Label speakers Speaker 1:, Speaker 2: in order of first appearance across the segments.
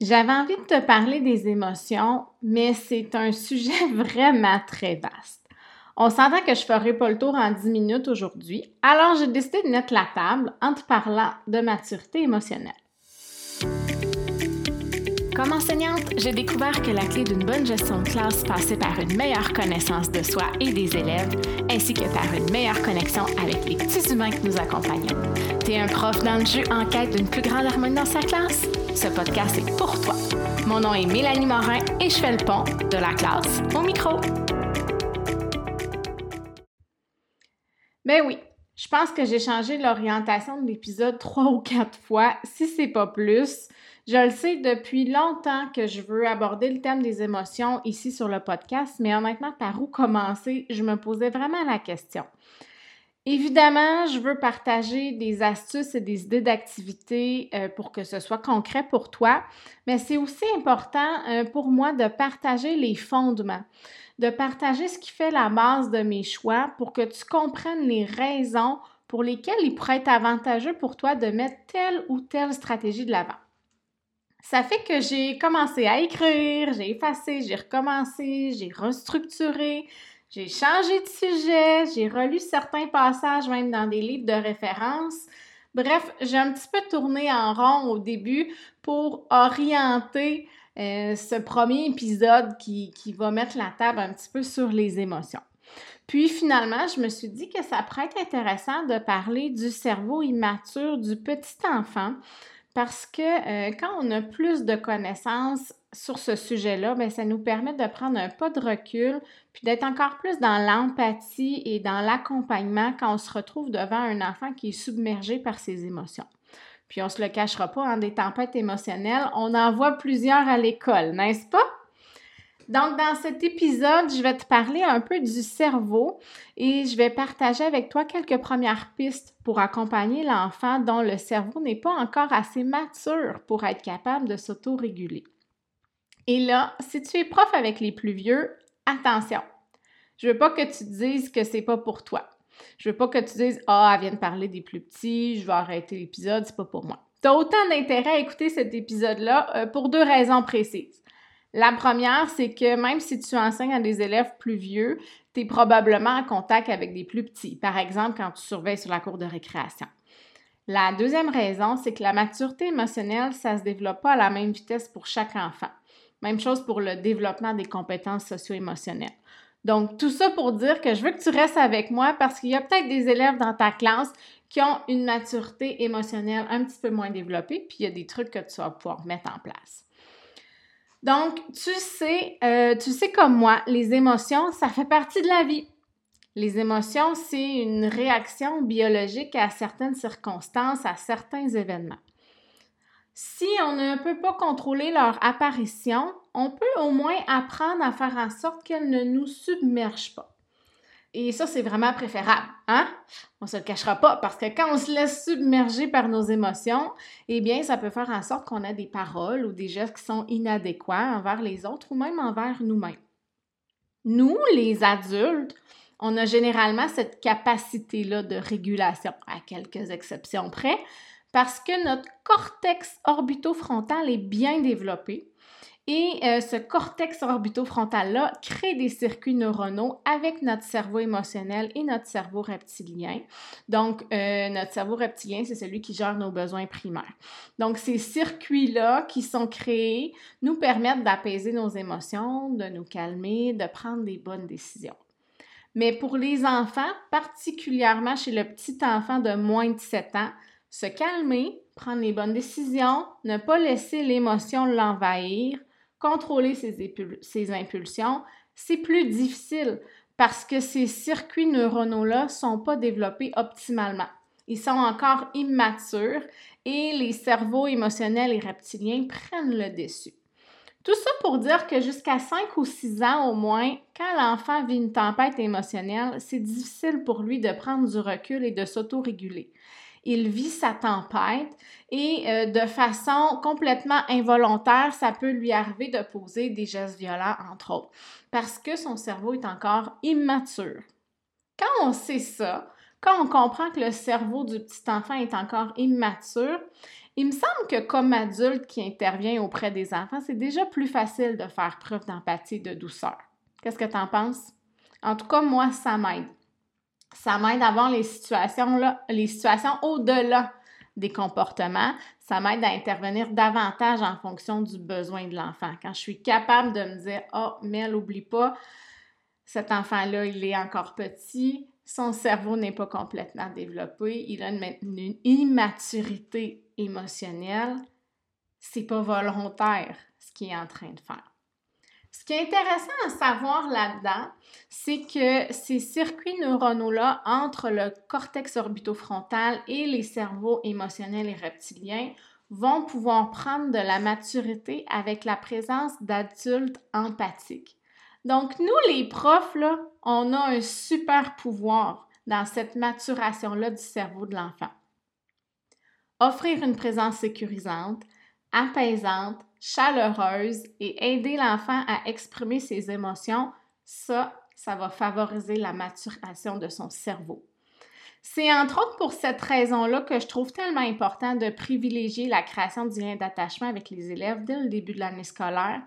Speaker 1: J'avais envie de te parler des émotions, mais c'est un sujet vraiment très vaste. On s'entend que je ne ferai pas le tour en 10 minutes aujourd'hui, alors j'ai décidé de mettre la table en te parlant de maturité émotionnelle. Comme enseignante, j'ai découvert que la clé d'une bonne gestion de classe passait par une meilleure connaissance de soi et des élèves, ainsi que par une meilleure connexion avec les petits humains que nous accompagnons. T'es un prof dans le jeu en quête d'une plus grande harmonie dans sa classe? Ce podcast est pour toi. Mon nom est Mélanie Morin et je fais le pont de la classe au micro. Ben oui, je pense que j'ai changé l'orientation de l'épisode trois ou quatre fois, si c'est pas plus. Je le sais depuis longtemps que je veux aborder le thème des émotions ici sur le podcast, mais honnêtement, par où commencer, je me posais vraiment la question. Évidemment, je veux partager des astuces et des idées d'activité euh, pour que ce soit concret pour toi, mais c'est aussi important euh, pour moi de partager les fondements, de partager ce qui fait la base de mes choix pour que tu comprennes les raisons pour lesquelles il pourrait être avantageux pour toi de mettre telle ou telle stratégie de l'avant. Ça fait que j'ai commencé à écrire, j'ai effacé, j'ai recommencé, j'ai restructuré, j'ai changé de sujet, j'ai relu certains passages même dans des livres de référence. Bref, j'ai un petit peu tourné en rond au début pour orienter euh, ce premier épisode qui, qui va mettre la table un petit peu sur les émotions. Puis finalement, je me suis dit que ça pourrait être intéressant de parler du cerveau immature du petit enfant parce que euh, quand on a plus de connaissances sur ce sujet-là, bien, ça nous permet de prendre un pas de recul, puis d'être encore plus dans l'empathie et dans l'accompagnement quand on se retrouve devant un enfant qui est submergé par ses émotions. Puis on se le cachera pas, hein, des tempêtes émotionnelles, on en voit plusieurs à l'école, n'est-ce pas? Donc, dans cet épisode, je vais te parler un peu du cerveau et je vais partager avec toi quelques premières pistes pour accompagner l'enfant dont le cerveau n'est pas encore assez mature pour être capable de s'autoréguler. Et là, si tu es prof avec les plus vieux, attention. Je veux pas que tu dises que c'est pas pour toi. Je veux pas que tu dises Ah, elle vient de parler des plus petits, je vais arrêter l'épisode, c'est pas pour moi. Tu as autant d'intérêt à écouter cet épisode-là euh, pour deux raisons précises. La première, c'est que même si tu enseignes à des élèves plus vieux, tu es probablement en contact avec des plus petits, par exemple quand tu surveilles sur la cour de récréation. La deuxième raison, c'est que la maturité émotionnelle, ça ne se développe pas à la même vitesse pour chaque enfant. Même chose pour le développement des compétences socio-émotionnelles. Donc, tout ça pour dire que je veux que tu restes avec moi parce qu'il y a peut-être des élèves dans ta classe qui ont une maturité émotionnelle un petit peu moins développée, puis il y a des trucs que tu vas pouvoir mettre en place. Donc, tu sais, euh, tu sais comme moi, les émotions, ça fait partie de la vie. Les émotions, c'est une réaction biologique à certaines circonstances, à certains événements. Si on ne peut pas contrôler leur apparition, on peut au moins apprendre à faire en sorte qu'elles ne nous submergent pas. Et ça, c'est vraiment préférable, hein? On se le cachera pas parce que quand on se laisse submerger par nos émotions, eh bien, ça peut faire en sorte qu'on a des paroles ou des gestes qui sont inadéquats envers les autres ou même envers nous-mêmes. Nous, les adultes, on a généralement cette capacité-là de régulation, à quelques exceptions près, parce que notre cortex orbitofrontal est bien développé et euh, ce cortex orbitofrontal-là crée des circuits neuronaux avec notre cerveau émotionnel et notre cerveau reptilien. Donc, euh, notre cerveau reptilien, c'est celui qui gère nos besoins primaires. Donc, ces circuits-là qui sont créés nous permettent d'apaiser nos émotions, de nous calmer, de prendre des bonnes décisions. Mais pour les enfants, particulièrement chez le petit enfant de moins de 7 ans, se calmer, prendre les bonnes décisions, ne pas laisser l'émotion l'envahir, contrôler ses, impulsions, c'est plus difficile parce que ces circuits neuronaux-là ne sont pas développés optimalement. Ils sont encore immatures et les cerveaux émotionnels et reptiliens prennent le dessus. Tout ça pour dire que jusqu'à 5 ou 6 ans au moins, quand l'enfant vit une tempête émotionnelle, c'est difficile pour lui de prendre du recul et de s'autoréguler il vit sa tempête et euh, de façon complètement involontaire, ça peut lui arriver de poser des gestes violents, entre autres, parce que son cerveau est encore immature. Quand on sait ça, quand on comprend que le cerveau du petit enfant est encore immature, Il me semble que comme adulte qui intervient auprès des enfants, c'est déjà plus facile de faire preuve d'empathie et de douceur. Qu'est-ce que tu en penses? En tout cas, moi, ça m'aide. Ça m'aide à voir les situations, là, au-delà des comportements. Ça m'aide à intervenir davantage en fonction du besoin de l'enfant. Quand je suis capable de me dire, oh, mais elle n'oublie pas, cet enfant-là, il est encore petit, son cerveau n'est pas complètement développé, il a une, immaturité émotionnelle, c'est pas volontaire ce qu'il est en train de faire. Ce qui est intéressant à savoir là-dedans, c'est que ces circuits neuronaux-là entre le cortex orbitofrontal et les cerveaux émotionnels et reptiliens vont pouvoir prendre de la maturité avec la présence d'adultes empathiques. Donc, nous, les profs, là, on a un super pouvoir dans cette maturation-là du cerveau de l'enfant. Offrir une présence sécurisante, apaisante, chaleureuse et aider l'enfant à exprimer ses émotions, ça, ça va favoriser la maturation de son cerveau. C'est entre autres pour cette raison-là que je trouve tellement important de privilégier la création du lien d'attachement avec les élèves dès le début de l'année scolaire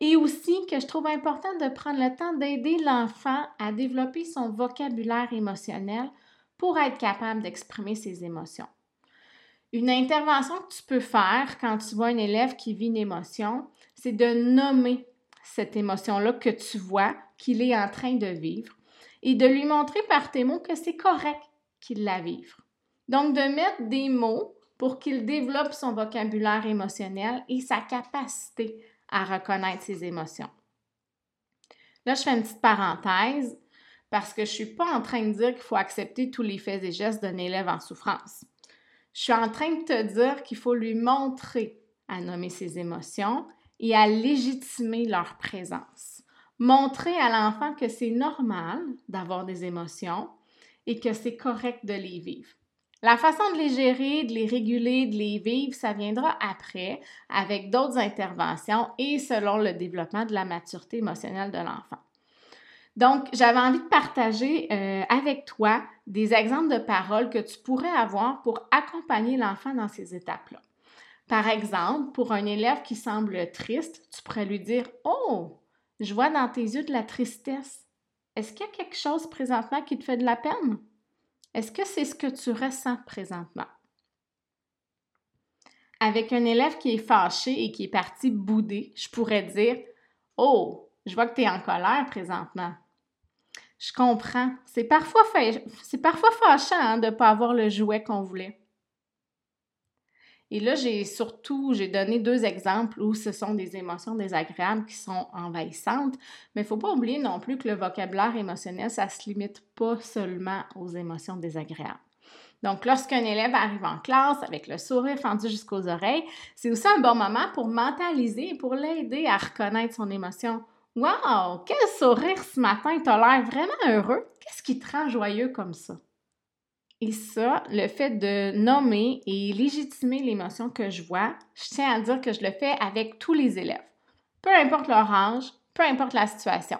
Speaker 1: et aussi que je trouve important de prendre le temps d'aider l'enfant à développer son vocabulaire émotionnel pour être capable d'exprimer ses émotions. Une intervention que tu peux faire quand tu vois un élève qui vit une émotion, c'est de nommer cette émotion-là que tu vois qu'il est en train de vivre et de lui montrer par tes mots que c'est correct qu'il la vive. Donc, de mettre des mots pour qu'il développe son vocabulaire émotionnel et sa capacité à reconnaître ses émotions. Là, je fais une petite parenthèse parce que je ne suis pas en train de dire qu'il faut accepter tous les faits et gestes d'un élève en souffrance. Je suis en train de te dire qu'il faut lui montrer à nommer ses émotions et à légitimer leur présence. Montrer à l'enfant que c'est normal d'avoir des émotions et que c'est correct de les vivre. La façon de les gérer, de les réguler, de les vivre, ça viendra après avec d'autres interventions et selon le développement de la maturité émotionnelle de l'enfant. Donc, j'avais envie de partager euh, avec toi des exemples de paroles que tu pourrais avoir pour accompagner l'enfant dans ces étapes-là. Par exemple, pour un élève qui semble triste, tu pourrais lui dire Oh, je vois dans tes yeux de la tristesse. Est-ce qu'il y a quelque chose présentement qui te fait de la peine? Est-ce que c'est ce que tu ressens présentement? Avec un élève qui est fâché et qui est parti bouder, je pourrais dire Oh, je vois que tu es en colère présentement. Je comprends. C'est parfois, c'est parfois fâchant hein, de ne pas avoir le jouet qu'on voulait. Et là, j'ai surtout, j'ai donné deux exemples où ce sont des émotions désagréables qui sont envahissantes, mais il ne faut pas oublier non plus que le vocabulaire émotionnel, ça ne se limite pas seulement aux émotions désagréables. Donc, lorsqu'un élève arrive en classe avec le sourire fendu jusqu'aux oreilles, c'est aussi un bon moment pour mentaliser et pour l'aider à reconnaître son émotion. Wow! Quel sourire ce matin! Tu as l'air vraiment heureux. Qu'est-ce qui te rend joyeux comme ça? Et ça, le fait de nommer et légitimer l'émotion que je vois, je tiens à dire que je le fais avec tous les élèves, peu importe leur âge, peu importe la situation.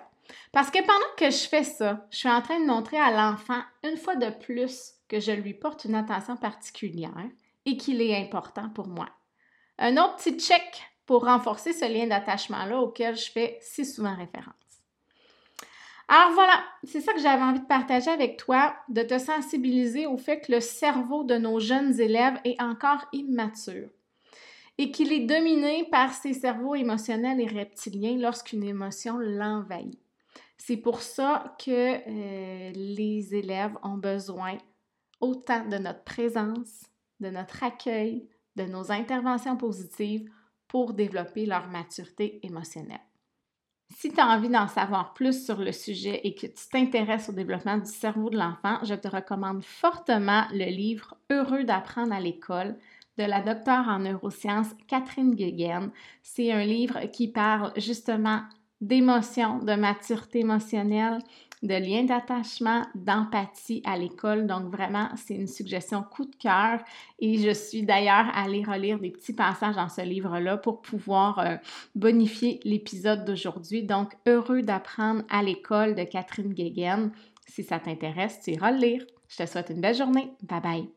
Speaker 1: Parce que pendant que je fais ça, je suis en train de montrer à l'enfant une fois de plus que je lui porte une attention particulière et qu'il est important pour moi. Un autre petit check pour renforcer ce lien d'attachement-là auquel je fais si souvent référence. Alors voilà, c'est ça que j'avais envie de partager avec toi, de te sensibiliser au fait que le cerveau de nos jeunes élèves est encore immature et qu'il est dominé par ses cerveaux émotionnels et reptiliens lorsqu'une émotion l'envahit. C'est pour ça que euh, les élèves ont besoin autant de notre présence, de notre accueil, de nos interventions positives pour développer leur maturité émotionnelle. Si tu as envie d'en savoir plus sur le sujet et que tu t'intéresses au développement du cerveau de l'enfant, je te recommande fortement le livre Heureux d'apprendre à l'école de la docteure en neurosciences Catherine Guéguen. C'est un livre qui parle justement d'émotion, de maturité émotionnelle, de lien d'attachement, d'empathie à l'école. Donc vraiment, c'est une suggestion coup de cœur et je suis d'ailleurs allée relire des petits passages dans ce livre-là pour pouvoir euh, bonifier l'épisode d'aujourd'hui. Donc, heureux d'apprendre à l'école de Catherine Guéguen. Si ça t'intéresse, tu iras le lire. Je te souhaite une belle journée. Bye bye.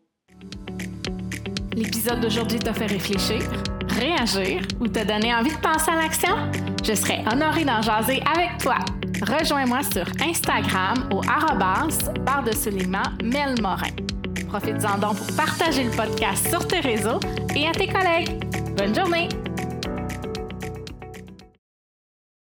Speaker 1: L'épisode d'aujourd'hui t'a fait réfléchir, réagir ou t'a donné envie de passer à l'action? Je serais honorée d'en jaser avec toi. Rejoins-moi sur Instagram au arrobas de soulignement Morin. Profites-en donc pour partager le podcast sur tes réseaux et à tes collègues. Bonne journée!